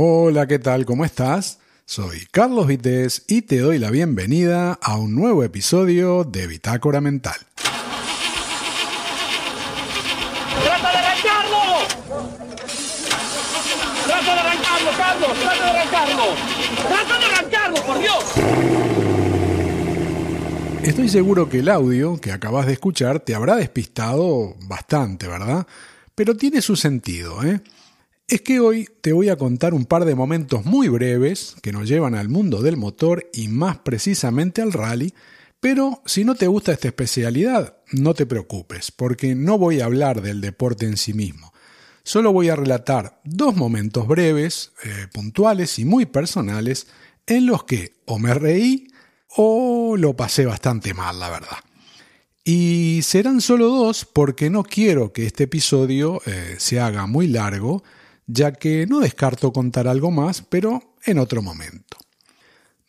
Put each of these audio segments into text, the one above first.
Hola, ¿qué tal? ¿Cómo estás? Soy Carlos Vites y te doy la bienvenida a un nuevo episodio de Bitácora Mental. ¡Trata de arrancarlo! ¡Trata de arrancarlo, Carlos! ¡Trata de arrancarlo! ¡Trata de arrancarlo, por Dios! Estoy seguro que el audio que acabas de escuchar te habrá despistado bastante, ¿verdad? Pero tiene su sentido, ¿eh? Es que hoy te voy a contar un par de momentos muy breves que nos llevan al mundo del motor y más precisamente al rally, pero si no te gusta esta especialidad, no te preocupes, porque no voy a hablar del deporte en sí mismo. Solo voy a relatar dos momentos breves, eh, puntuales y muy personales en los que o me reí o lo pasé bastante mal, la verdad. Y serán solo dos porque no quiero que este episodio eh, se haga muy largo, ya que no descarto contar algo más, pero en otro momento.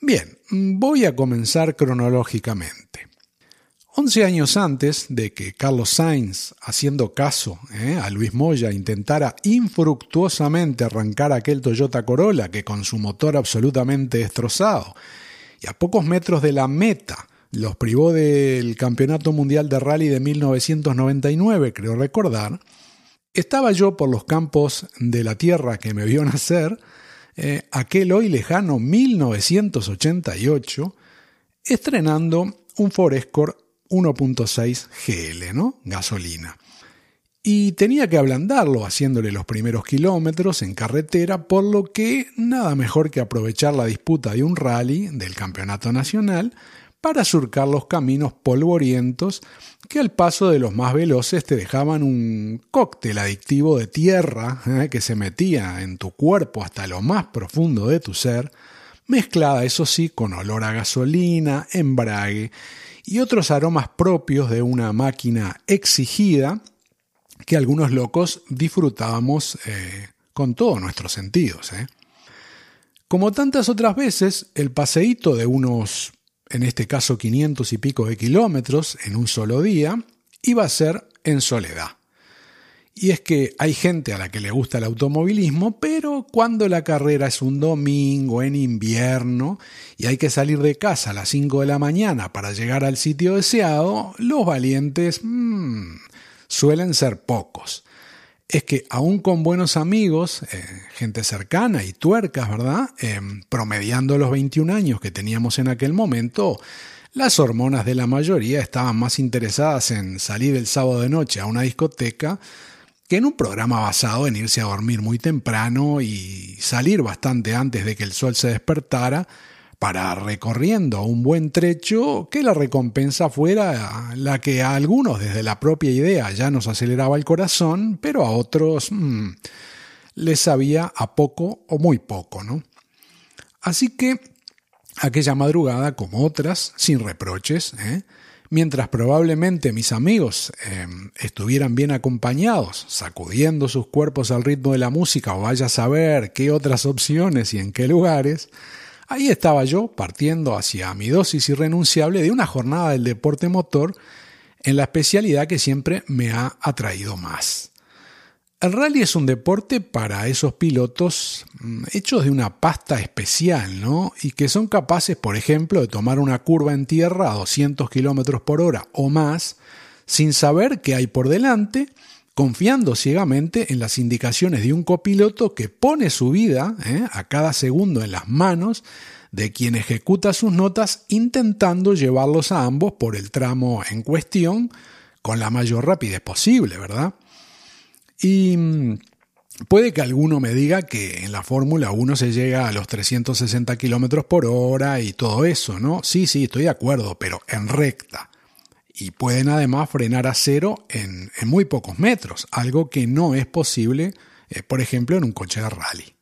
Bien, voy a comenzar cronológicamente. Once años antes de que Carlos Sainz, haciendo caso eh, a Luis Moya, intentara infructuosamente arrancar aquel Toyota Corolla que con su motor absolutamente destrozado y a pocos metros de la meta los privó del Campeonato Mundial de Rally de 1999, creo recordar, estaba yo por los campos de la tierra que me vio nacer, eh, aquel hoy lejano 1988, estrenando un Forescore 1.6 GL, ¿no? Gasolina. Y tenía que ablandarlo haciéndole los primeros kilómetros en carretera, por lo que nada mejor que aprovechar la disputa de un rally del campeonato nacional para surcar los caminos polvorientos que al paso de los más veloces te dejaban un cóctel adictivo de tierra ¿eh? que se metía en tu cuerpo hasta lo más profundo de tu ser, mezclada eso sí con olor a gasolina, embrague y otros aromas propios de una máquina exigida que algunos locos disfrutábamos eh, con todos nuestros sentidos. ¿eh? Como tantas otras veces, el paseíto de unos en este caso 500 y pico de kilómetros en un solo día, iba a ser en soledad. Y es que hay gente a la que le gusta el automovilismo, pero cuando la carrera es un domingo, en invierno, y hay que salir de casa a las 5 de la mañana para llegar al sitio deseado, los valientes mmm, suelen ser pocos es que aún con buenos amigos, eh, gente cercana y tuercas, ¿verdad? Eh, promediando los 21 años que teníamos en aquel momento, las hormonas de la mayoría estaban más interesadas en salir el sábado de noche a una discoteca que en un programa basado en irse a dormir muy temprano y salir bastante antes de que el sol se despertara para recorriendo un buen trecho que la recompensa fuera la que a algunos desde la propia idea ya nos aceleraba el corazón, pero a otros mmm, les sabía a poco o muy poco, ¿no? Así que aquella madrugada, como otras, sin reproches, ¿eh? mientras probablemente mis amigos eh, estuvieran bien acompañados, sacudiendo sus cuerpos al ritmo de la música o vaya a saber qué otras opciones y en qué lugares, Ahí estaba yo partiendo hacia mi dosis irrenunciable de una jornada del deporte motor en la especialidad que siempre me ha atraído más. El rally es un deporte para esos pilotos mm, hechos de una pasta especial, ¿no? Y que son capaces, por ejemplo, de tomar una curva en tierra a 200 km por hora o más, sin saber qué hay por delante confiando ciegamente en las indicaciones de un copiloto que pone su vida ¿eh? a cada segundo en las manos de quien ejecuta sus notas intentando llevarlos a ambos por el tramo en cuestión con la mayor rapidez posible, ¿verdad? Y mm, puede que alguno me diga que en la Fórmula 1 se llega a los 360 km por hora y todo eso, ¿no? Sí, sí, estoy de acuerdo, pero en recta y pueden además frenar a cero en, muy pocos metros, algo que no es posible, eh, por ejemplo, en un coche de rally.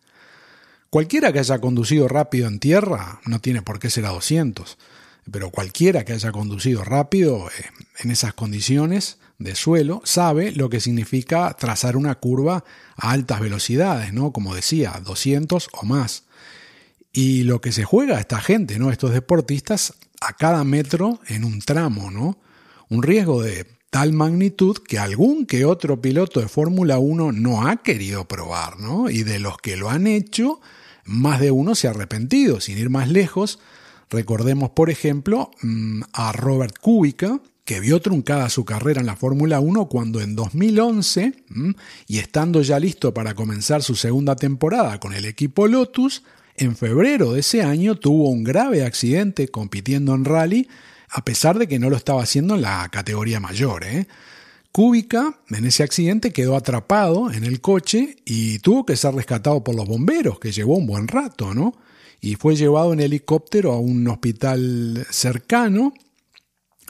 Cualquiera que haya conducido rápido en tierra no tiene por qué ser a 200, pero cualquiera que haya conducido rápido eh, en esas condiciones de suelo sabe lo que significa trazar una curva a altas velocidades, ¿no? Como decía, 200 o más. Y lo que se juega esta gente, ¿no? Estos deportistas a cada metro en un tramo, ¿no? Un riesgo de tal magnitud que algún que otro piloto de Fórmula 1 no ha querido probar, ¿no? Y de los que lo han hecho, más de uno se ha arrepentido. Sin ir más lejos, recordemos, por ejemplo, mm, a Robert Kubica, que vio truncada su carrera en la Fórmula 1 cuando en 2011, mm, y estando ya listo para comenzar su segunda temporada con el equipo Lotus, en febrero de ese año tuvo un grave accidente compitiendo en rally, a pesar de que no lo estaba haciendo en la categoría mayor. ¿eh? Kubica en ese accidente quedó atrapado en el coche y tuvo que ser rescatado por los bomberos, que llevó un buen rato, ¿no? Y fue llevado en helicóptero a un hospital cercano.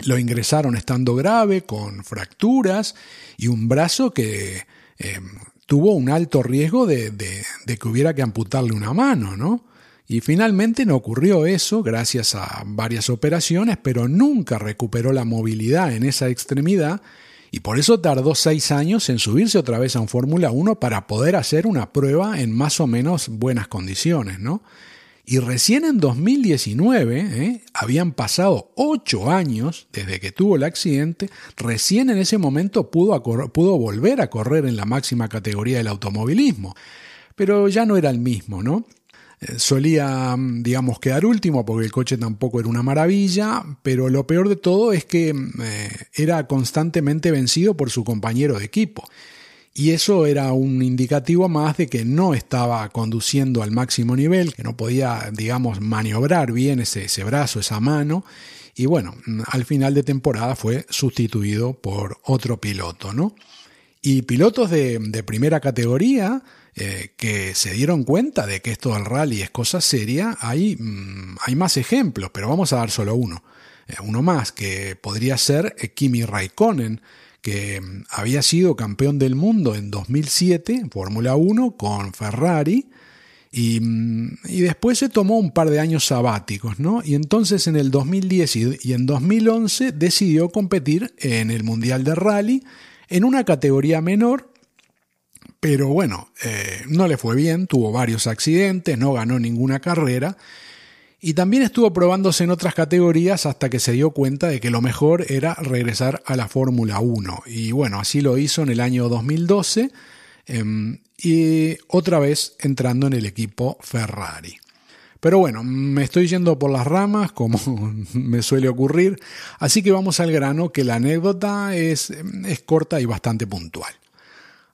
Lo ingresaron estando grave, con fracturas y un brazo que eh, tuvo un alto riesgo de, de, que hubiera que amputarle una mano, ¿no? Y finalmente no ocurrió eso gracias a varias operaciones, pero nunca recuperó la movilidad en esa extremidad y por eso tardó seis años en subirse otra vez a un Fórmula 1 para poder hacer una prueba en más o menos buenas condiciones, ¿no? Y recién en 2019, ¿eh? habían pasado ocho años desde que tuvo el accidente, recién en ese momento pudo, pudo volver a correr en la máxima categoría del automovilismo. Pero ya no era el mismo, ¿no? Eh, solía, mm, digamos, quedar último porque el coche tampoco era una maravilla, pero lo peor de todo es que mm, eh, era constantemente vencido por su compañero de equipo. Y eso era un indicativo más de que no estaba conduciendo al máximo nivel, que no podía, digamos, maniobrar bien ese, ese brazo, esa mano. Y bueno, mm, al final de temporada fue sustituido por otro piloto, ¿no? Y pilotos de, de primera categoría eh, que se dieron cuenta de que esto del rally es cosa seria, hay, mm, hay más ejemplos, pero vamos a dar solo uno. Eh, uno más, que podría ser eh, Kimi Raikkonen, que mm, había sido campeón del mundo en 2007 en Fórmula 1 con Ferrari. Y, mm, y, después se tomó un par de años sabáticos, ¿no? Y entonces en el 2010 y en 2011 decidió competir en el Mundial de Rally en una categoría menor pero bueno, eh, no le fue bien, tuvo varios accidentes, no ganó ninguna carrera y también estuvo probándose en otras categorías hasta que se dio cuenta de que lo mejor era regresar a la Fórmula 1. Y bueno, así lo hizo en el año 2012 em, y otra vez entrando en el equipo Ferrari. Pero bueno, me estoy yendo por las ramas, como me suele ocurrir, así que vamos al grano, que la anécdota es, es corta y bastante puntual.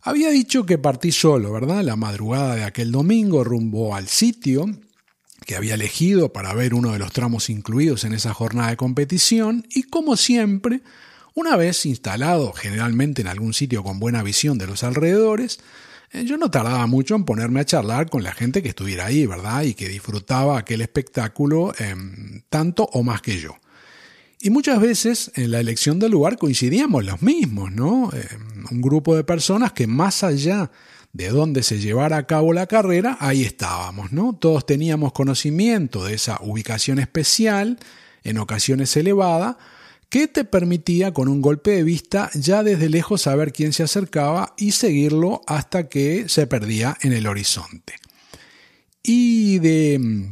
Había dicho que partí solo, ¿verdad? La madrugada de aquel domingo rumbo al sitio que había elegido para ver uno de los tramos incluidos en esa jornada de competición y como siempre, una vez instalado generalmente en algún sitio con buena visión de los alrededores, eh, yo no tardaba mucho en ponerme a charlar con la gente que estuviera ahí, ¿verdad? Y que disfrutaba aquel espectáculo em, tanto o más que yo. Y muchas veces en la elección del lugar coincidíamos los mismos, ¿no? Eh, un grupo de personas que más allá de dónde se llevara a cabo la carrera, ahí estábamos, ¿no? Todos teníamos conocimiento de esa ubicación especial, en ocasiones elevada, que te permitía con un golpe de vista ya desde lejos saber quién se acercaba y seguirlo hasta que se perdía en el horizonte. Y de,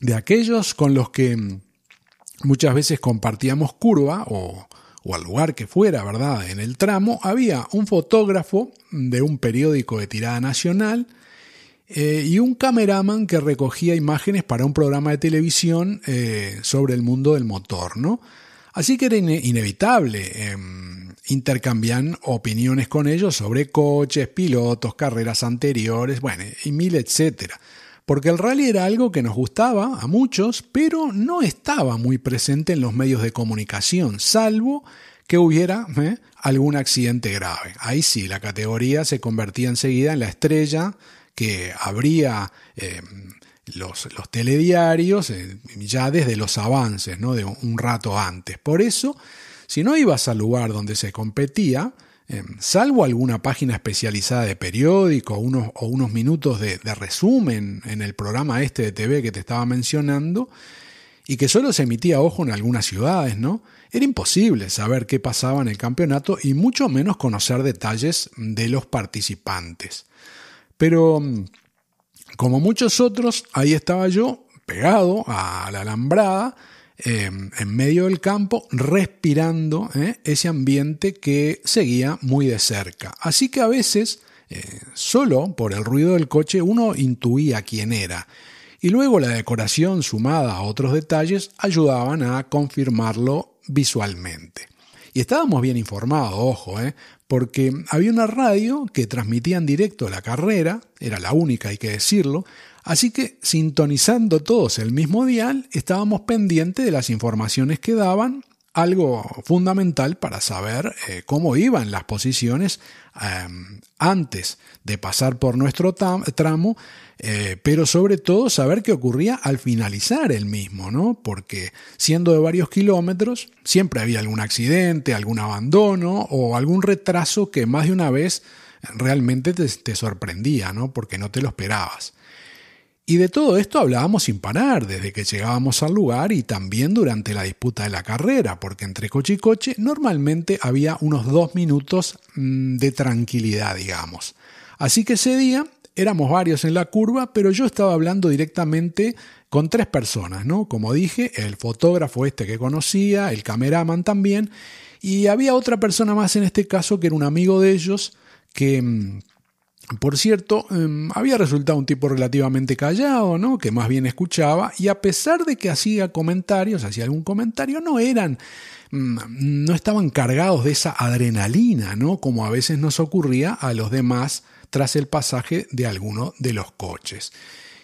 de aquellos con los que muchas veces compartíamos curva o, al lugar que fuera, ¿verdad? En el tramo había un fotógrafo de un periódico de tirada nacional eh, y un cameraman que recogía imágenes para un programa de televisión eh, sobre el mundo del motor, ¿no? Así que era inevitable em, intercambiar opiniones con ellos sobre coches, pilotos, carreras anteriores, bueno, y mil etcétera porque el rally era algo que nos gustaba a muchos, pero no estaba muy presente en los medios de comunicación, salvo que hubiera ¿eh? algún accidente grave. Ahí sí, la categoría se convertía enseguida en la estrella que abría los, los, telediarios eh, ya desde los avances, ¿no? de un rato antes. Por eso, si no ibas al lugar donde se competía, Em, salvo alguna página especializada de periódico unos, o unos minutos de, resumen en el programa este de TV que te estaba mencionando, y que solo se emitía ojo en algunas ciudades, ¿no? Era imposible saber qué pasaba en el campeonato y mucho menos conocer detalles de los participantes. Pero, mm, como muchos otros, ahí estaba yo, pegado a la alambrada, em, en medio del campo, respirando ¿eh? ese ambiente que seguía muy de cerca. Así que a veces, eh, solo por el ruido del coche, uno intuía quién era. Y luego la decoración sumada a otros detalles ayudaban a confirmarlo visualmente. Y estábamos bien informados, ojo, ¿eh? porque había una radio que transmitía en directo la carrera, era la única, hay que decirlo, así que sintonizando todos el mismo dial, estábamos pendientes de las informaciones que daban, algo fundamental para saber eh, cómo iban las posiciones em, antes de pasar por nuestro tramo eh, pero sobre todo saber qué ocurría al finalizar el mismo, ¿no? Porque siendo de varios kilómetros, siempre había algún accidente, algún abandono o algún retraso que más de una vez realmente te, te sorprendía, ¿no? Porque no te lo esperabas. Y de todo esto hablábamos sin parar, desde que llegábamos al lugar y también durante la disputa de la carrera, porque entre coche y coche normalmente había unos dos minutos mm, de tranquilidad, digamos. Así que ese día éramos varios en la curva, pero yo estaba hablando directamente con tres personas, ¿no? Como dije, el fotógrafo este que conocía, el cameraman también, y había otra persona más en este caso que era un amigo de ellos que mm, por cierto, em, había resultado un tipo relativamente callado, ¿no? Que más bien escuchaba, y a pesar de que hacía comentarios, hacía algún comentario, no eran, mm, no estaban cargados de esa adrenalina, ¿no? Como a veces nos ocurría a los demás tras el pasaje de alguno de los coches.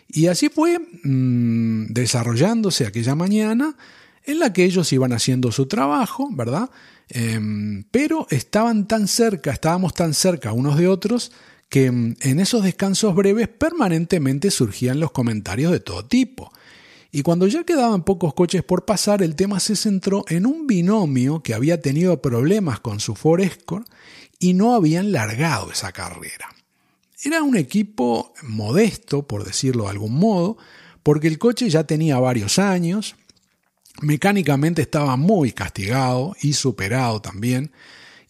Y así fue mm, desarrollándose aquella mañana en la que ellos iban haciendo su trabajo, ¿verdad? Em, pero estaban tan cerca, estábamos tan cerca unos de otros, que mm, en esos descansos breves permanentemente surgían los comentarios de todo tipo. Y cuando ya quedaban pocos coches por pasar, el tema se centró en un binomio que había tenido problemas con su Forescore y no habían largado esa carrera. Era un equipo modesto, por decirlo de algún modo, porque el coche ya tenía varios años, mecánicamente estaba muy castigado y superado también,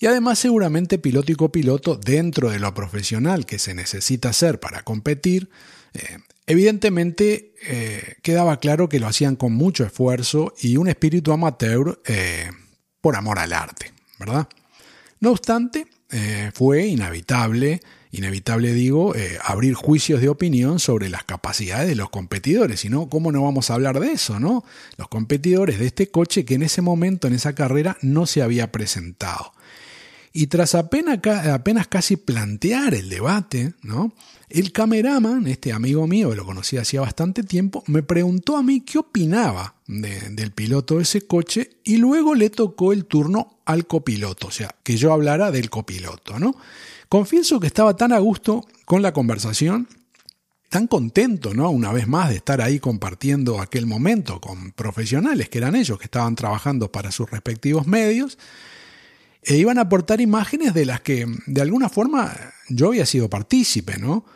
y además seguramente piloto y copiloto dentro de lo profesional que se necesita hacer para competir, eh, evidentemente eh, quedaba claro que lo hacían con mucho esfuerzo y un espíritu amateur eh, por amor al arte, ¿verdad? No obstante, fue inevitable inevitable, digo, abrir juicios de opinión sobre las capacidades de los competidores. No, ¿cómo no vamos a hablar de eso, no? Los competidores de este coche que en ese momento, en esa carrera, no se había presentado. Y tras apenas, apenas casi plantear el debate, ¿no? El cameraman, este amigo mío, que lo conocía hacía bastante tiempo, me preguntó a mí qué opinaba del piloto de ese coche y luego le tocó el turno al copiloto, o sea, que yo hablara del copiloto, ¿no? Confieso que estaba tan a gusto con la conversación, tan contento, ¿no? Una vez más de estar ahí compartiendo aquel momento con profesionales que eran ellos, que estaban trabajando para sus respectivos medios, e iban a aportar imágenes de las que de alguna forma yo había sido partícipe, ¿no?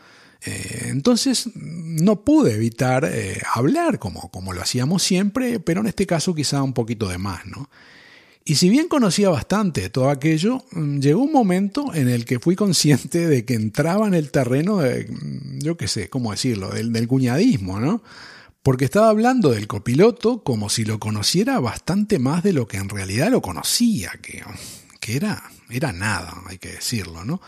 Eh, entonces no pude evitar eh, hablar como, como lo hacíamos siempre, pero en este caso quizá un poquito de más, ¿no? Y si bien conocía bastante todo aquello, mm, llegó un momento en el que fui consciente de que entraba en el terreno de, mm, yo qué sé, cómo decirlo, del, del cuñadismo, ¿no? Porque estaba hablando del copiloto como si lo conociera bastante más de lo que en realidad lo conocía, que, que era, era nada, hay que decirlo, ¿no?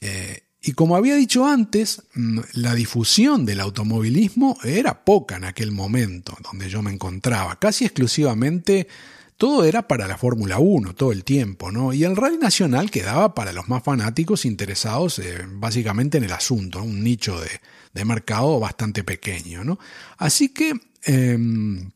Eh, y como había dicho antes, mm, la difusión del automovilismo era poca en aquel momento donde yo me encontraba, casi exclusivamente todo era para la Fórmula 1 todo el tiempo, ¿no? Y el Rally Nacional quedaba para los más fanáticos interesados eh, básicamente en el asunto, un nicho de, mercado bastante pequeño, ¿no? Así que, em,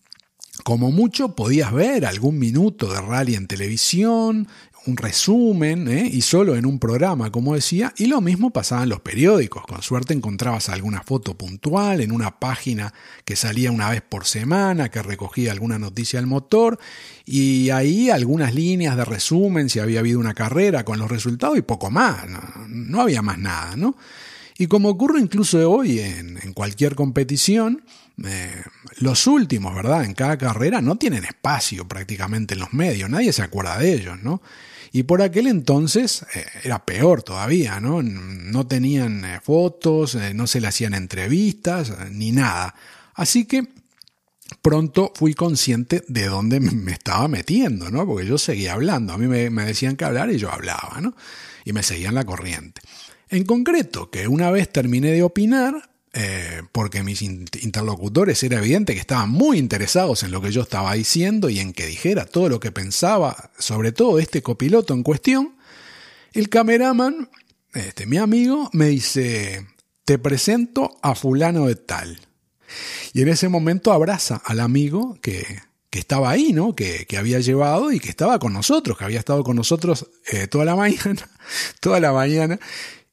como mucho, podías ver algún minuto de rally en televisión, un resumen ¿eh? y solo en un programa, como decía, y lo mismo pasaba en los periódicos. Con suerte encontrabas alguna foto puntual en una página que salía una vez por semana, que recogía alguna noticia del motor, y ahí algunas líneas de resumen, si había habido una carrera con los resultados y poco más, no, había más nada, ¿no? Y como ocurre incluso hoy en, cualquier competición, eh, los últimos, ¿verdad? En cada carrera no tienen espacio prácticamente en los medios, nadie se acuerda de ellos, ¿no? Y por aquel entonces eh, era peor todavía, ¿no? No tenían eh, fotos, eh, no se le hacían entrevistas, ni nada. Así que pronto fui consciente de dónde me estaba metiendo, ¿no? Porque yo seguía hablando, a mí me, decían que hablar y yo hablaba, ¿no? Y me seguían la corriente. En concreto, que una vez terminé de opinar, eh, porque mis interlocutores era evidente que estaban muy interesados en lo que yo estaba diciendo y en que dijera todo lo que pensaba, sobre todo este copiloto en cuestión, el cameraman, este, mi amigo, me dice, te presento a fulano de tal. Y en ese momento abraza al amigo que, estaba ahí, ¿no? Que, había llevado y que estaba con nosotros, que había estado con nosotros eh, toda la mañana, toda la mañana,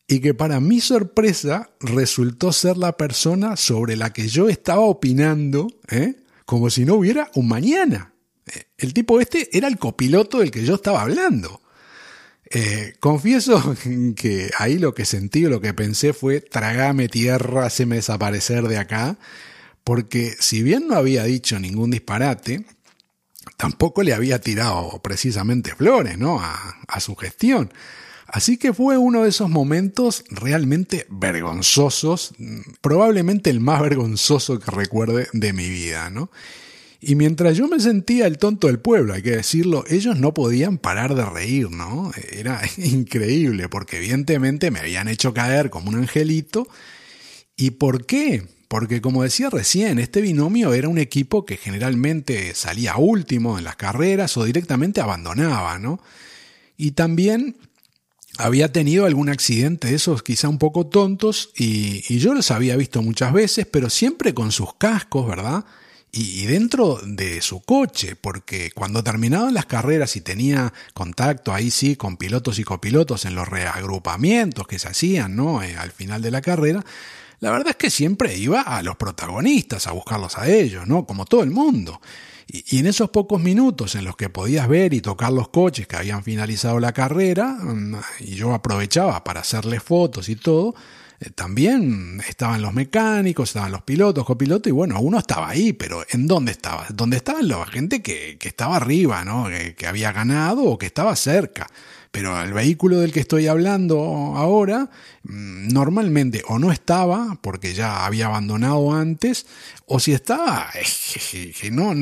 y que para mi sorpresa resultó ser la persona sobre la que yo estaba opinando, ¿eh? como si no hubiera un mañana. Eh, el tipo este era el copiloto del que yo estaba hablando. Eh, confieso que ahí lo que sentí o lo que pensé fue tragame tierra, me desaparecer de acá, porque si bien no había dicho ningún disparate, tampoco le había tirado precisamente flores, ¿no? A, a su gestión. Así que fue uno de esos momentos realmente vergonzosos, probablemente el más vergonzoso que recuerde de mi vida, ¿no? Y mientras yo me sentía el tonto del pueblo, hay que decirlo, ellos no podían parar de reír, ¿no? Era increíble, porque evidentemente me habían hecho caer como un angelito. ¿Y por qué? Porque como decía recién, este binomio era un equipo que generalmente salía último en las carreras o directamente abandonaba, ¿no? Y también había tenido algún accidente de esos quizá un poco tontos y, yo los había visto muchas veces, pero siempre con sus cascos, ¿verdad? y, dentro de su coche, porque cuando terminaban las carreras y tenía contacto ahí sí con pilotos y copilotos en los reagrupamientos que se hacían ¿no? Eh, al final de la carrera, la verdad es que siempre iba a los protagonistas a buscarlos a ellos, ¿no? Como todo el mundo. Y, en esos pocos minutos en los que podías ver y tocar los coches que habían finalizado la carrera, mm, y yo aprovechaba para hacerles fotos y todo, también estaban los mecánicos, estaban los pilotos, copilotos, y bueno, uno estaba ahí, pero ¿en dónde estaba? ¿Dónde estaban la gente que, estaba arriba, ¿no? Que, había ganado o que estaba cerca. Pero el vehículo del que estoy hablando ahora, mm, normalmente o no estaba, porque ya había abandonado antes, o si estaba, que no,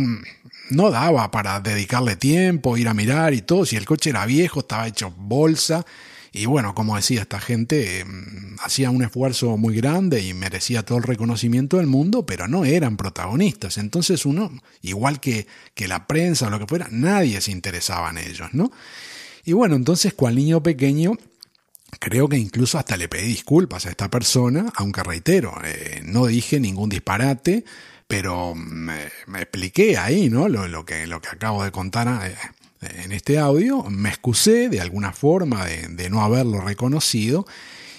no daba para dedicarle tiempo, ir a mirar y todo. Si el coche era viejo, estaba hecho bolsa y bueno, como decía, esta gente mm, hacía un esfuerzo muy grande y merecía todo el reconocimiento del mundo, pero no eran protagonistas. Entonces uno, igual que, que la prensa o lo que fuera, nadie se interesaba en ellos, ¿no? Y bueno, entonces cual niño pequeño, creo que incluso hasta le pedí disculpas a esta persona, aunque reitero, eh, no dije ningún disparate, pero me, me expliqué ahí, ¿no? Lo, lo, que, lo que acabo de contar eh, en este audio, me excusé de alguna forma de, no haberlo reconocido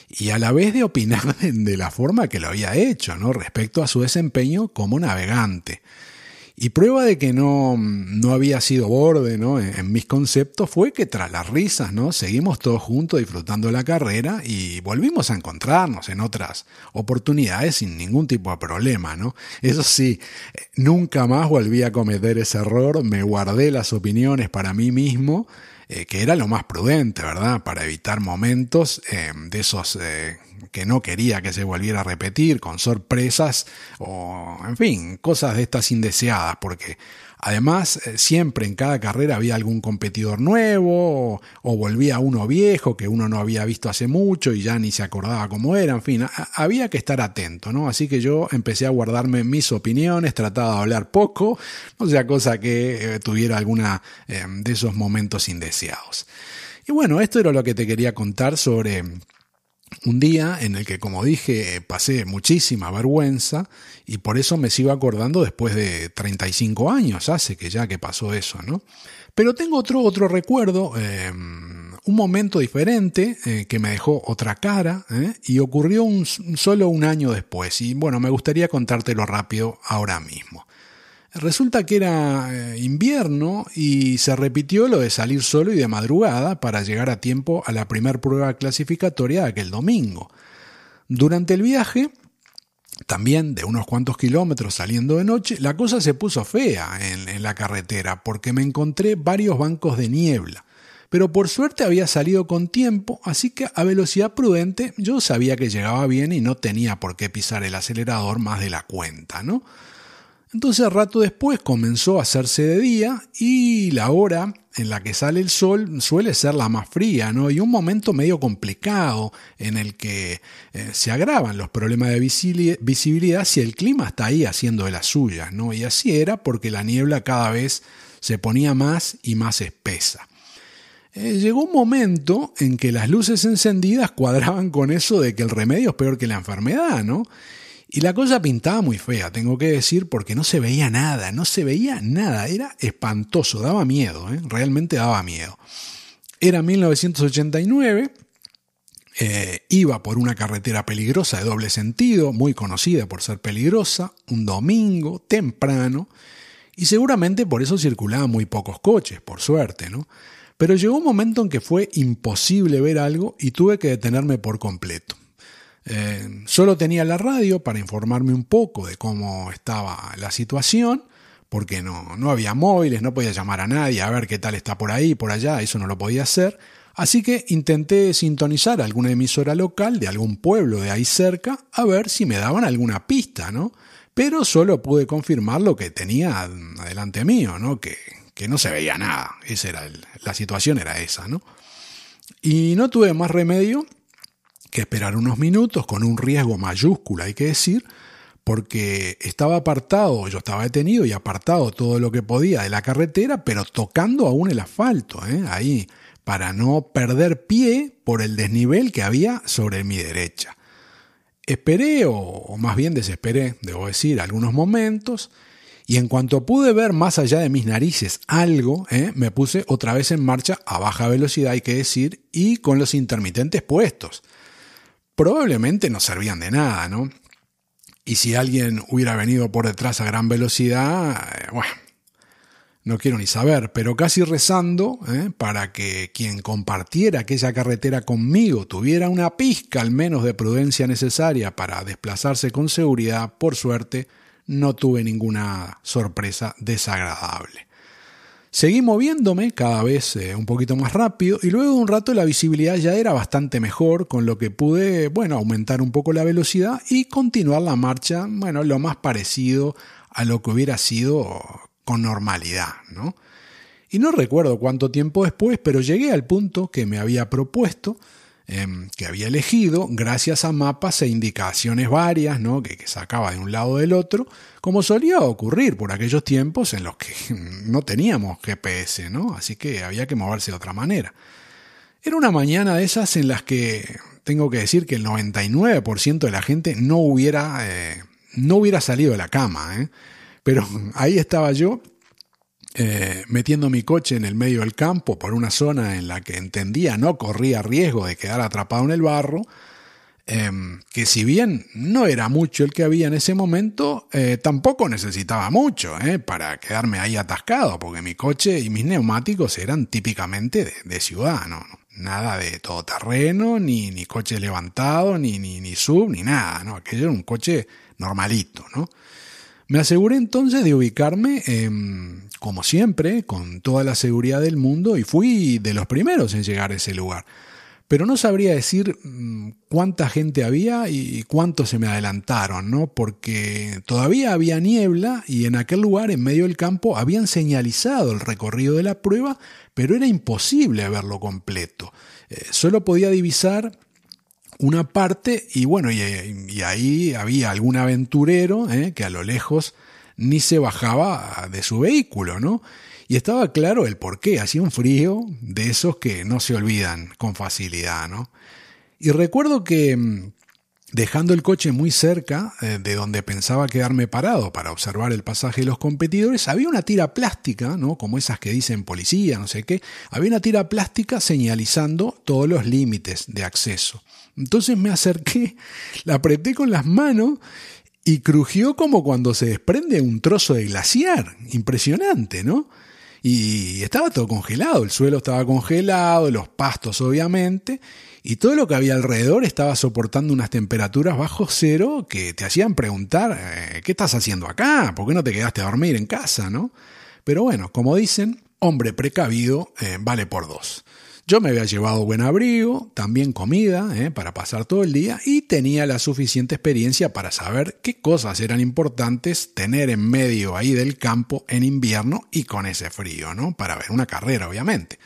y a la vez de opinar de, la forma que lo había hecho, ¿no? Respecto a su desempeño como navegante. Y prueba de que no, no había sido borde ¿no? en, mis conceptos fue que tras las risas ¿no? seguimos todos juntos disfrutando la carrera y volvimos a encontrarnos en otras oportunidades sin ningún tipo de problema. ¿no? Eso sí, nunca más volví a cometer ese error, me guardé las opiniones para mí mismo, eh, que era lo más prudente, ¿verdad? Para evitar momentos eh, de esos... Eh, que no quería que se volviera a repetir, con sorpresas o, en fin, cosas de estas indeseadas, porque además eh, siempre en cada carrera había algún competidor nuevo o, volvía uno viejo que uno no había visto hace mucho y ya ni se acordaba cómo era, en fin, había que estar atento, ¿no? Así que yo empecé a guardarme mis opiniones, trataba de hablar poco, no sea cosa que eh, tuviera alguna eh, de esos momentos indeseados. Y bueno, esto era lo que te quería contar sobre un día en el que, como dije, pasé muchísima vergüenza y por eso me sigo acordando después de 35 años, hace que ya que pasó eso, ¿no? Pero tengo otro, otro recuerdo, em, un momento diferente eh, que me dejó otra cara ¿eh? y ocurrió un, solo un año después. Y bueno, me gustaría contártelo rápido ahora mismo. Resulta que era eh, invierno y se repitió lo de salir solo y de madrugada para llegar a tiempo a la primer prueba clasificatoria de aquel domingo. Durante el viaje, también de unos cuantos kilómetros saliendo de noche, la cosa se puso fea en, en la carretera porque me encontré varios bancos de niebla. Pero por suerte había salido con tiempo, así que a velocidad prudente yo sabía que llegaba bien y no tenía por qué pisar el acelerador más de la cuenta, ¿no? Entonces rato después comenzó a hacerse de día y la hora en la que sale el sol suele ser la más fría, ¿no? Y un momento medio complicado en el que eh, se agravan los problemas de visibilidad si el clima está ahí haciendo de las suyas, ¿no? Y así era porque la niebla cada vez se ponía más y más espesa. Eh, llegó un momento en que las luces encendidas cuadraban con eso de que el remedio es peor que la enfermedad, ¿no? Y la cosa pintaba muy fea, tengo que decir, porque no se veía nada, no se veía nada, era espantoso, daba miedo, ¿eh? realmente daba miedo. Era 1989, eh, iba por una carretera peligrosa de doble sentido, muy conocida por ser peligrosa, un domingo, temprano, y seguramente por eso circulaban muy pocos coches, por suerte, ¿no? Pero llegó un momento en que fue imposible ver algo y tuve que detenerme por completo. Eh, solo tenía la radio para informarme un poco de cómo estaba la situación, porque no, no había móviles, no podía llamar a nadie a ver qué tal está por ahí, por allá, eso no lo podía hacer. Así que intenté sintonizar alguna emisora local de algún pueblo de ahí cerca a ver si me daban alguna pista, ¿no? Pero solo pude confirmar lo que tenía adelante mío, ¿no? Que, que no se veía nada. Esa era la situación era esa, ¿no? Y no tuve más remedio que esperar unos minutos con un riesgo mayúsculo, hay que decir, porque estaba apartado, yo estaba detenido y apartado todo lo que podía de la carretera, pero tocando aún el asfalto, ¿eh? ahí, para no perder pie por el desnivel que había sobre mi derecha. Esperé, o más bien desesperé, debo decir, algunos momentos, y en cuanto pude ver más allá de mis narices algo, ¿eh? me puse otra vez en marcha a baja velocidad, hay que decir, y con los intermitentes puestos probablemente no servían de nada, ¿no? Y si alguien hubiera venido por detrás a gran velocidad, eh, bueno, no quiero ni saber, pero casi rezando ¿eh? para que quien compartiera aquella carretera conmigo tuviera una pizca al menos de prudencia necesaria para desplazarse con seguridad, por suerte no tuve ninguna sorpresa desagradable. Seguí moviéndome cada vez eh, un poquito más rápido y luego de un rato la visibilidad ya era bastante mejor, con lo que pude, bueno, aumentar un poco la velocidad y continuar la marcha, bueno, lo más parecido a lo que hubiera sido con normalidad, ¿no? Y no recuerdo cuánto tiempo después, pero llegué al punto que me había propuesto Em, que había elegido gracias a mapas e indicaciones varias ¿no? que, sacaba de un lado o del otro, como solía ocurrir por aquellos tiempos en los que no teníamos GPS, ¿no? así que había que moverse de otra manera. Era una mañana de esas en las que tengo que decir que el 99% de la gente no hubiera, eh, no hubiera salido de la cama, ¿eh? pero ahí estaba yo eh, metiendo mi coche en el medio del campo por una zona en la que entendía no corría riesgo de quedar atrapado en el barro, em, que si bien no era mucho el que había en ese momento, eh, tampoco necesitaba mucho eh, para quedarme ahí atascado, porque mi coche y mis neumáticos eran típicamente de, ciudad, ¿no? nada de todoterreno, ni, ni coche levantado, ni, ni, ni sub, ni nada, ¿no? aquello era un coche normalito, ¿no? Me aseguré entonces de ubicarme, como siempre, con toda la seguridad del mundo y fui de los primeros en llegar a ese lugar. Pero no sabría decir mm, cuánta gente había y cuántos se me adelantaron, ¿no? Porque todavía había niebla y en aquel lugar, en medio del campo, habían señalizado el recorrido de la prueba, pero era imposible verlo completo. Eh, solo podía divisar una parte y bueno, y, ahí había algún aventurero ¿eh? que a lo lejos ni se bajaba de su vehículo, ¿no? Y estaba claro el por qué, hacía un frío de esos que no se olvidan con facilidad, ¿no? Y recuerdo que mm, dejando el coche muy cerca eh, de donde pensaba quedarme parado para observar el pasaje de los competidores, había una tira plástica, ¿no? como esas que dicen policía, no sé qué, había una tira plástica señalizando todos los límites de acceso. Entonces me acerqué, la apreté con las manos y crujió como cuando se desprende un trozo de glaciar. Impresionante, ¿no? Y estaba todo congelado, el suelo estaba congelado, los pastos obviamente, y todo lo que había alrededor estaba soportando unas temperaturas bajo cero que te hacían preguntar, eh, ¿qué estás haciendo acá? ¿Por qué no te quedaste a dormir en casa? ¿no? Pero bueno, como dicen, hombre precavido eh, vale por dos. Yo me había llevado buen abrigo, también comida ¿eh? para pasar todo el día y tenía la suficiente experiencia para saber qué cosas eran importantes tener en medio ahí del campo en invierno y con ese frío, ¿no? Para ver una carrera, obviamente.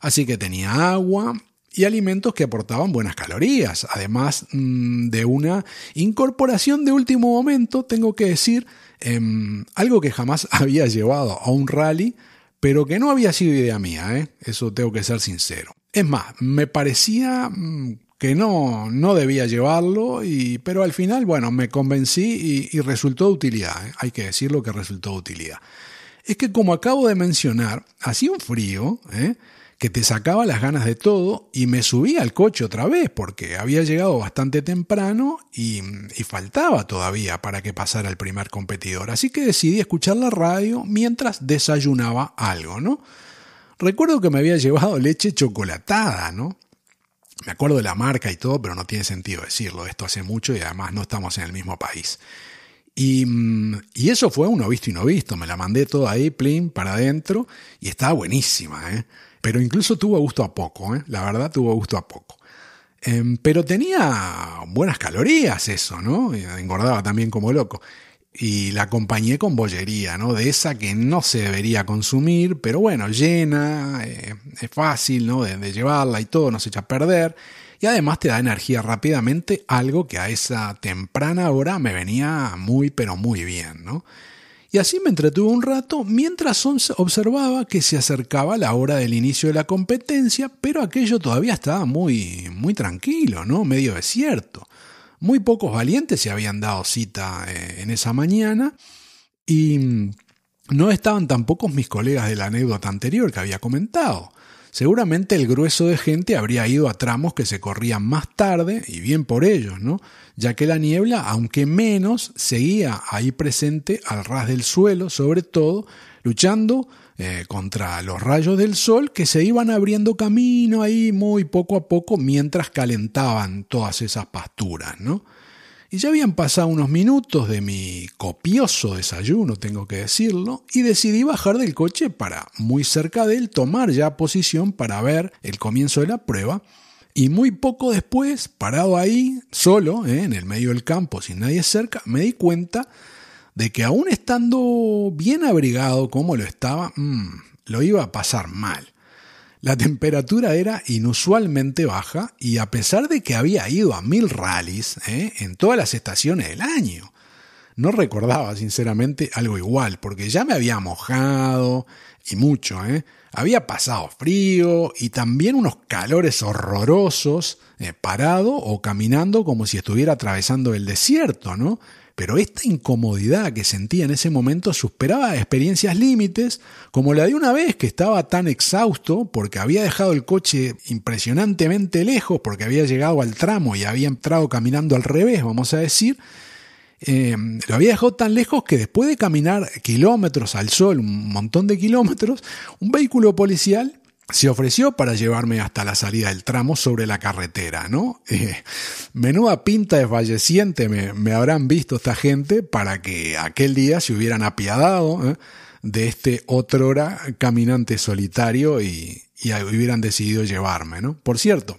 Así que tenía agua, y alimentos que aportaban buenas calorías, además mm, de una incorporación de último momento, tengo que decir, em, algo que jamás había llevado a un rally, pero que no había sido idea mía, ¿eh? eso tengo que ser sincero. Es más, me parecía mm, que no, no debía llevarlo, y, pero al final, bueno, me convencí y, resultó de utilidad, ¿eh? hay que decirlo que resultó de utilidad. Es que como acabo de mencionar, hacía un frío, ¿eh? Que te sacaba las ganas de todo y me subí al coche otra vez porque había llegado bastante temprano y, faltaba todavía para que pasara el primer competidor. Así que decidí escuchar la radio mientras desayunaba algo, ¿no? Recuerdo que me había llevado leche chocolatada, ¿no? Me acuerdo de la marca y todo, pero no tiene sentido decirlo. Esto hace mucho y además no estamos en el mismo país. Y, y, eso fue uno visto y no visto. Me la mandé todo ahí, plin, para adentro, y estaba buenísima, ¿eh? Pero incluso tuvo gusto a poco, ¿eh? la verdad tuvo gusto a poco. Em, pero tenía buenas calorías eso, ¿no? Engordaba también como loco. Y la acompañé con bollería, ¿no? De esa que no se debería consumir, pero bueno, llena, eh, es fácil, ¿no? De, de llevarla y todo, no se echa a perder. Y además te da energía rápidamente, algo que a esa temprana hora me venía muy, pero muy bien, ¿no? Y así me entretuve un rato mientras observaba que se acercaba la hora del inicio de la competencia, pero aquello todavía estaba muy, muy tranquilo, ¿no? Medio desierto. Muy pocos valientes se habían dado cita eh, en esa mañana y no estaban tampoco mis colegas de la anécdota anterior que había comentado. Seguramente el grueso de gente habría ido a tramos que se corrían más tarde, y bien por ellos, ¿no? ya que la niebla, aunque menos, seguía ahí presente al ras del suelo, sobre todo, luchando eh, contra los rayos del sol que se iban abriendo camino ahí muy poco a poco mientras calentaban todas esas pasturas, ¿no? Y ya habían pasado unos minutos de mi copioso desayuno, tengo que decirlo, y decidí bajar del coche para, muy cerca de él, tomar ya posición para ver el comienzo de la prueba. Y muy poco después, parado ahí, solo, eh, en el medio del campo, sin nadie cerca, me di cuenta de que aún estando bien abrigado como lo estaba, mm, lo iba a pasar mal. La temperatura era inusualmente baja y a pesar de que había ido a mil rallies ¿eh? en todas las estaciones del año, no recordaba sinceramente algo igual, porque ya me había mojado y mucho, ¿eh? había pasado frío y también unos calores horrorosos, eh, parado o caminando como si estuviera atravesando el desierto, ¿no? Pero esta incomodidad que sentía en ese momento superaba experiencias límites, como la de una vez que estaba tan exhausto porque había dejado el coche impresionantemente lejos, porque había llegado al tramo y había entrado caminando al revés, vamos a decir, eh, lo había dejado tan lejos que después de caminar kilómetros al sol, un montón de kilómetros, un vehículo policial se ofreció para llevarme hasta la salida del tramo sobre la carretera, ¿no? Eh, menuda pinta desfalleciente me, me, habrán visto esta gente para que aquel día se hubieran apiadado ¿eh? de este otrora caminante solitario y, y hubieran decidido llevarme, ¿no? Por cierto,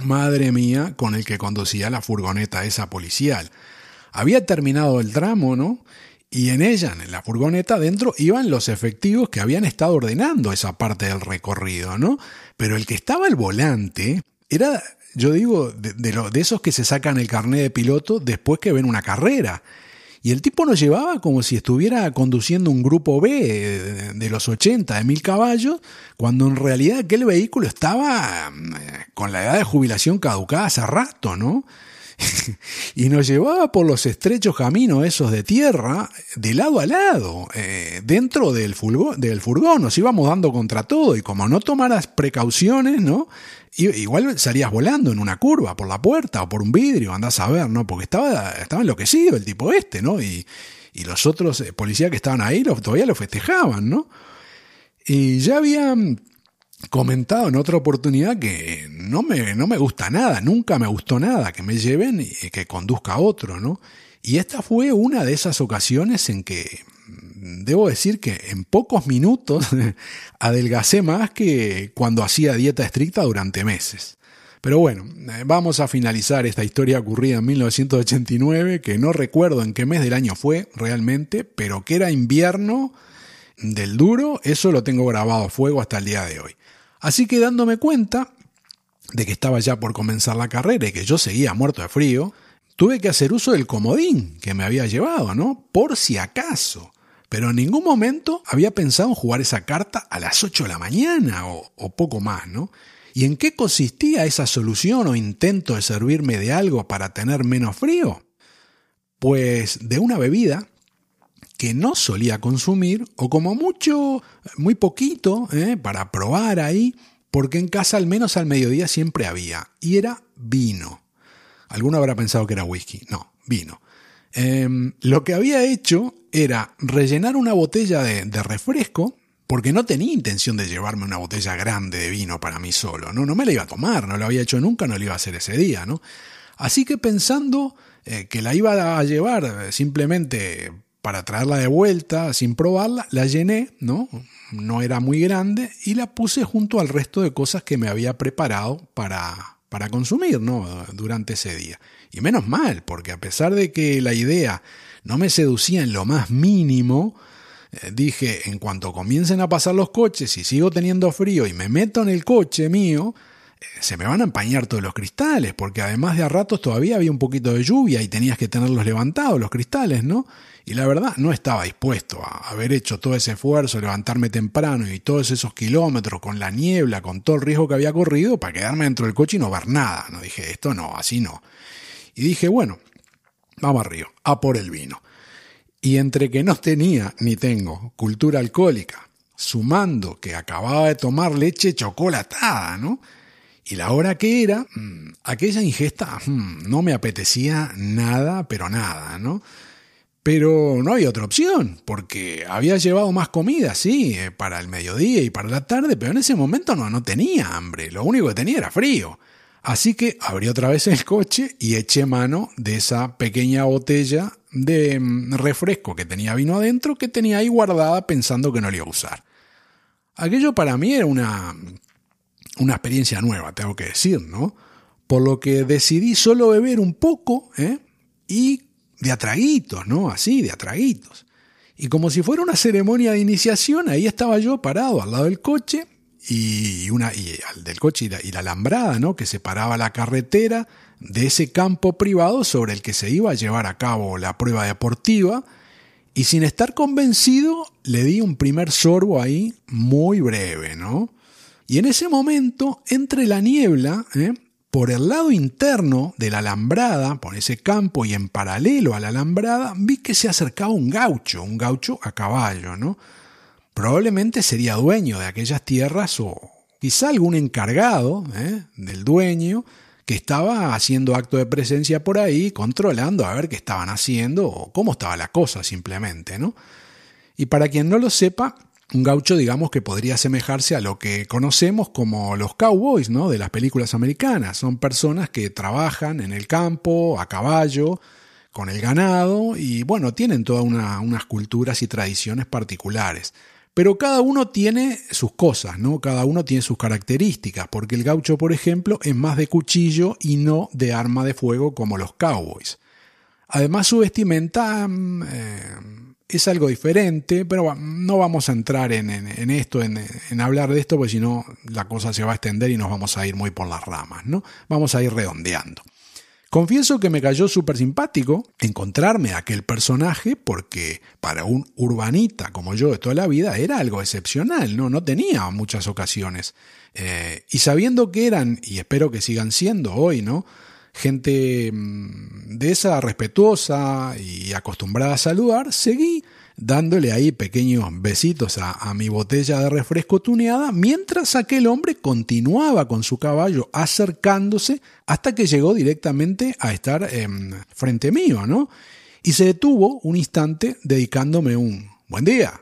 madre mía con el que conducía la furgoneta esa policial. Había terminado el tramo, ¿no? Y en ella, en la furgoneta adentro, iban los efectivos que habían estado ordenando esa parte del recorrido, ¿no? Pero el que estaba al volante era, yo digo, de, de, esos que se sacan el carnet de piloto después que ven una carrera. Y el tipo nos llevaba como si estuviera conduciendo un grupo B de, de los 80, de mil caballos, cuando en realidad aquel vehículo estaba eh, con la edad de jubilación caducada hace rato, ¿no? y nos llevaba por los estrechos caminos esos de tierra, de lado a lado, eh, dentro del, del furgón, nos íbamos dando contra todo, y como no tomaras precauciones, ¿no? Igual salías volando en una curva, por la puerta o por un vidrio, andás a ver, ¿no? Porque estaba, estaba enloquecido el tipo este, ¿no? Y, y los otros eh, policías que estaban ahí todavía lo festejaban, ¿no? Y ya habían comentado en otra oportunidad que no me, no me gusta nada, nunca me gustó nada, que me lleven y que conduzca a otro, ¿no? Y esta fue una de esas ocasiones en que debo decir que en pocos minutos adelgacé más que cuando hacía dieta estricta durante meses. Pero bueno, eh, vamos a finalizar esta historia ocurrida en 1989, que no recuerdo en qué mes del año fue realmente, pero que era invierno del duro, eso lo tengo grabado a fuego hasta el día de hoy. Así que dándome cuenta de que estaba ya por comenzar la carrera y que yo seguía muerto de frío, tuve que hacer uso del comodín que me había llevado, ¿no? Por si acaso. Pero en ningún momento había pensado en jugar esa carta a las 8 de la mañana o, o poco más, ¿no? ¿Y en qué consistía esa solución o intento de servirme de algo para tener menos frío? Pues de una bebida que no solía consumir, o como mucho, muy poquito, ¿eh? para probar ahí, porque en casa al menos al mediodía siempre había, y era vino. Alguno habrá pensado que era whisky, no, vino. Em, lo que había hecho era rellenar una botella de, refresco, porque no tenía intención de llevarme una botella grande de vino para mí solo, ¿no? No me la iba a tomar, no lo había hecho nunca, no lo iba a hacer ese día, ¿no? Así que pensando eh, que la iba a llevar eh, simplemente para traerla de vuelta sin probarla, la llené, ¿no? No era muy grande y la puse junto al resto de cosas que me había preparado para, para consumir, ¿no? Durante ese día. Y menos mal, porque a pesar de que la idea no me seducía en lo más mínimo, eh, dije, en cuanto comiencen a pasar los coches y sigo teniendo frío y me meto en el coche mío, se me van a empañar todos los cristales, porque además de a ratos todavía había un poquito de lluvia y tenías que tenerlos levantados, los cristales, ¿no? Y la verdad no estaba dispuesto a haber hecho todo ese esfuerzo, levantarme temprano y todos esos kilómetros con la niebla, con todo el riesgo que había corrido, para quedarme dentro del coche y no ver nada. No dije, esto no, así no. Y dije, bueno, vamos arriba, a por el vino. Y entre que no tenía ni tengo cultura alcohólica, sumando que acababa de tomar leche chocolatada, ¿no? Y la hora que era, mm, aquella ingesta mm, no me apetecía nada, pero nada, ¿no? Pero no había otra opción, porque había llevado más comida, sí, eh, para el mediodía y para la tarde, pero en ese momento no, no tenía hambre, lo único que tenía era frío. Así que abrí otra vez el coche y eché mano de esa pequeña botella de mm, refresco que tenía vino adentro que tenía ahí guardada pensando que no le iba a usar. Aquello para mí era una, una experiencia nueva, tengo que decir, ¿no? Por lo que decidí solo beber un poco, ¿eh? Y de atraguitos, ¿no? Así, de atraguitos. Y como si fuera una ceremonia de iniciación, ahí estaba yo parado al lado del coche y una y al del coche y la, y la alambrada, ¿no? Que separaba la carretera de ese campo privado sobre el que se iba a llevar a cabo la prueba deportiva y sin estar convencido le di un primer sorbo ahí muy breve, ¿no? Y en ese momento, entre la niebla, ¿eh? por el lado interno de la alambrada, por ese campo y en paralelo a la alambrada, vi que se acercaba un gaucho, un gaucho a caballo, ¿no? Probablemente sería dueño de aquellas tierras o quizá algún encargado ¿eh? del dueño, que estaba haciendo acto de presencia por ahí, controlando a ver qué estaban haciendo o cómo estaba la cosa simplemente, ¿no? Y para quien no lo sepa, un gaucho digamos que podría asemejarse a lo que conocemos como los cowboys, ¿no? De las películas americanas. Son personas que trabajan en el campo, a caballo, con el ganado y bueno, tienen todas una, unas culturas y tradiciones particulares. Pero cada uno tiene sus cosas, ¿no? Cada uno tiene sus características, porque el gaucho, por ejemplo, es más de cuchillo y no de arma de fuego como los cowboys. Además, su vestimenta mm, eh, es algo diferente, pero no vamos a entrar en, esto, en, en, hablar de esto, porque si no la cosa se va a extender y nos vamos a ir muy por las ramas, ¿no? Vamos a ir redondeando. Confieso que me cayó súper simpático encontrarme a aquel personaje porque para un urbanita como yo de toda la vida era algo excepcional, no, no tenía muchas ocasiones. Eh, y sabiendo que eran, y espero que sigan siendo hoy, ¿no? Gente mm, de esa respetuosa y acostumbrada a saludar, seguí dándole ahí pequeños besitos a, mi botella de refresco tuneada, mientras aquel hombre continuaba con su caballo acercándose hasta que llegó directamente a estar em, frente mío, ¿no? Y se detuvo un instante dedicándome un buen día,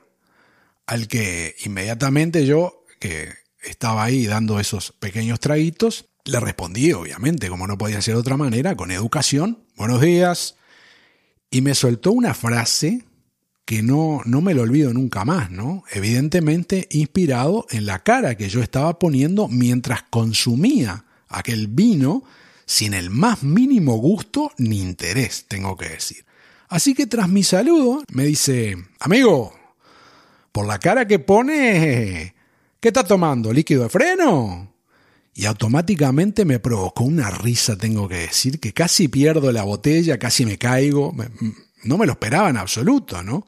al que inmediatamente yo, que estaba ahí dando esos pequeños traguitos, le respondí, obviamente, como no podía ser de otra manera, con educación, buenos días, y me soltó una frase que no, no me lo olvido nunca más, ¿no? Evidentemente inspirado en la cara que yo estaba poniendo mientras consumía aquel vino sin el más mínimo gusto ni interés, tengo que decir. Así que tras mi saludo me dice, amigo, por la cara que pone, ¿qué está tomando? ¿Líquido de freno? Y automáticamente me provocó una risa, tengo que decir, que casi pierdo la botella, casi me caigo. No me lo esperaba en absoluto, ¿no?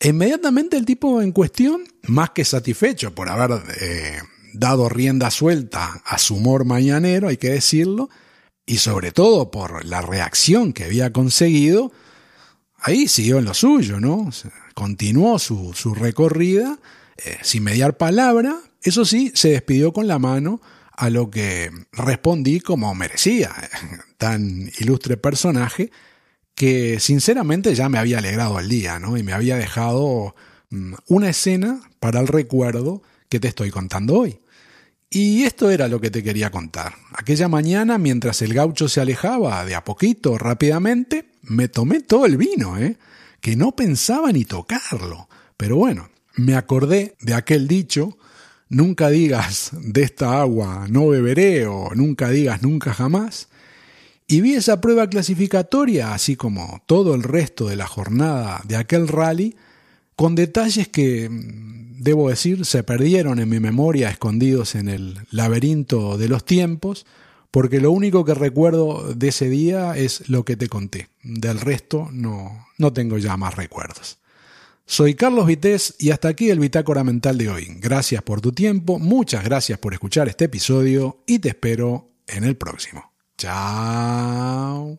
inmediatamente el tipo en cuestión, más que satisfecho por haber eh, dado rienda suelta a su humor mañanero, hay que decirlo, y sobre todo por la reacción que había conseguido, ahí siguió en lo suyo, ¿no? Continuó su, recorrida eh, sin mediar palabra, eso sí, se despidió con la mano, a lo que respondí como merecía, tan ilustre personaje, que sinceramente ya me había alegrado el día, ¿no? Y me había dejado mm, una escena para el recuerdo que te estoy contando hoy. Y esto era lo que te quería contar. Aquella mañana, mientras el gaucho se alejaba de a poquito, rápidamente, me tomé todo el vino, ¿eh? que no pensaba ni tocarlo. Pero bueno, me acordé de aquel dicho, nunca digas de esta agua no beberé o nunca digas nunca jamás, y vi esa prueba clasificatoria, así como todo el resto de la jornada de aquel rally, con detalles que, mm, debo decir, se perdieron en mi memoria escondidos en el laberinto de los tiempos, porque lo único que recuerdo de ese día es lo que te conté. Del resto no, no tengo ya más recuerdos. Soy Carlos Vitéz y hasta aquí el Bitácora Mental de hoy. Gracias por tu tiempo, muchas gracias por escuchar este episodio y te espero en el próximo. Chao.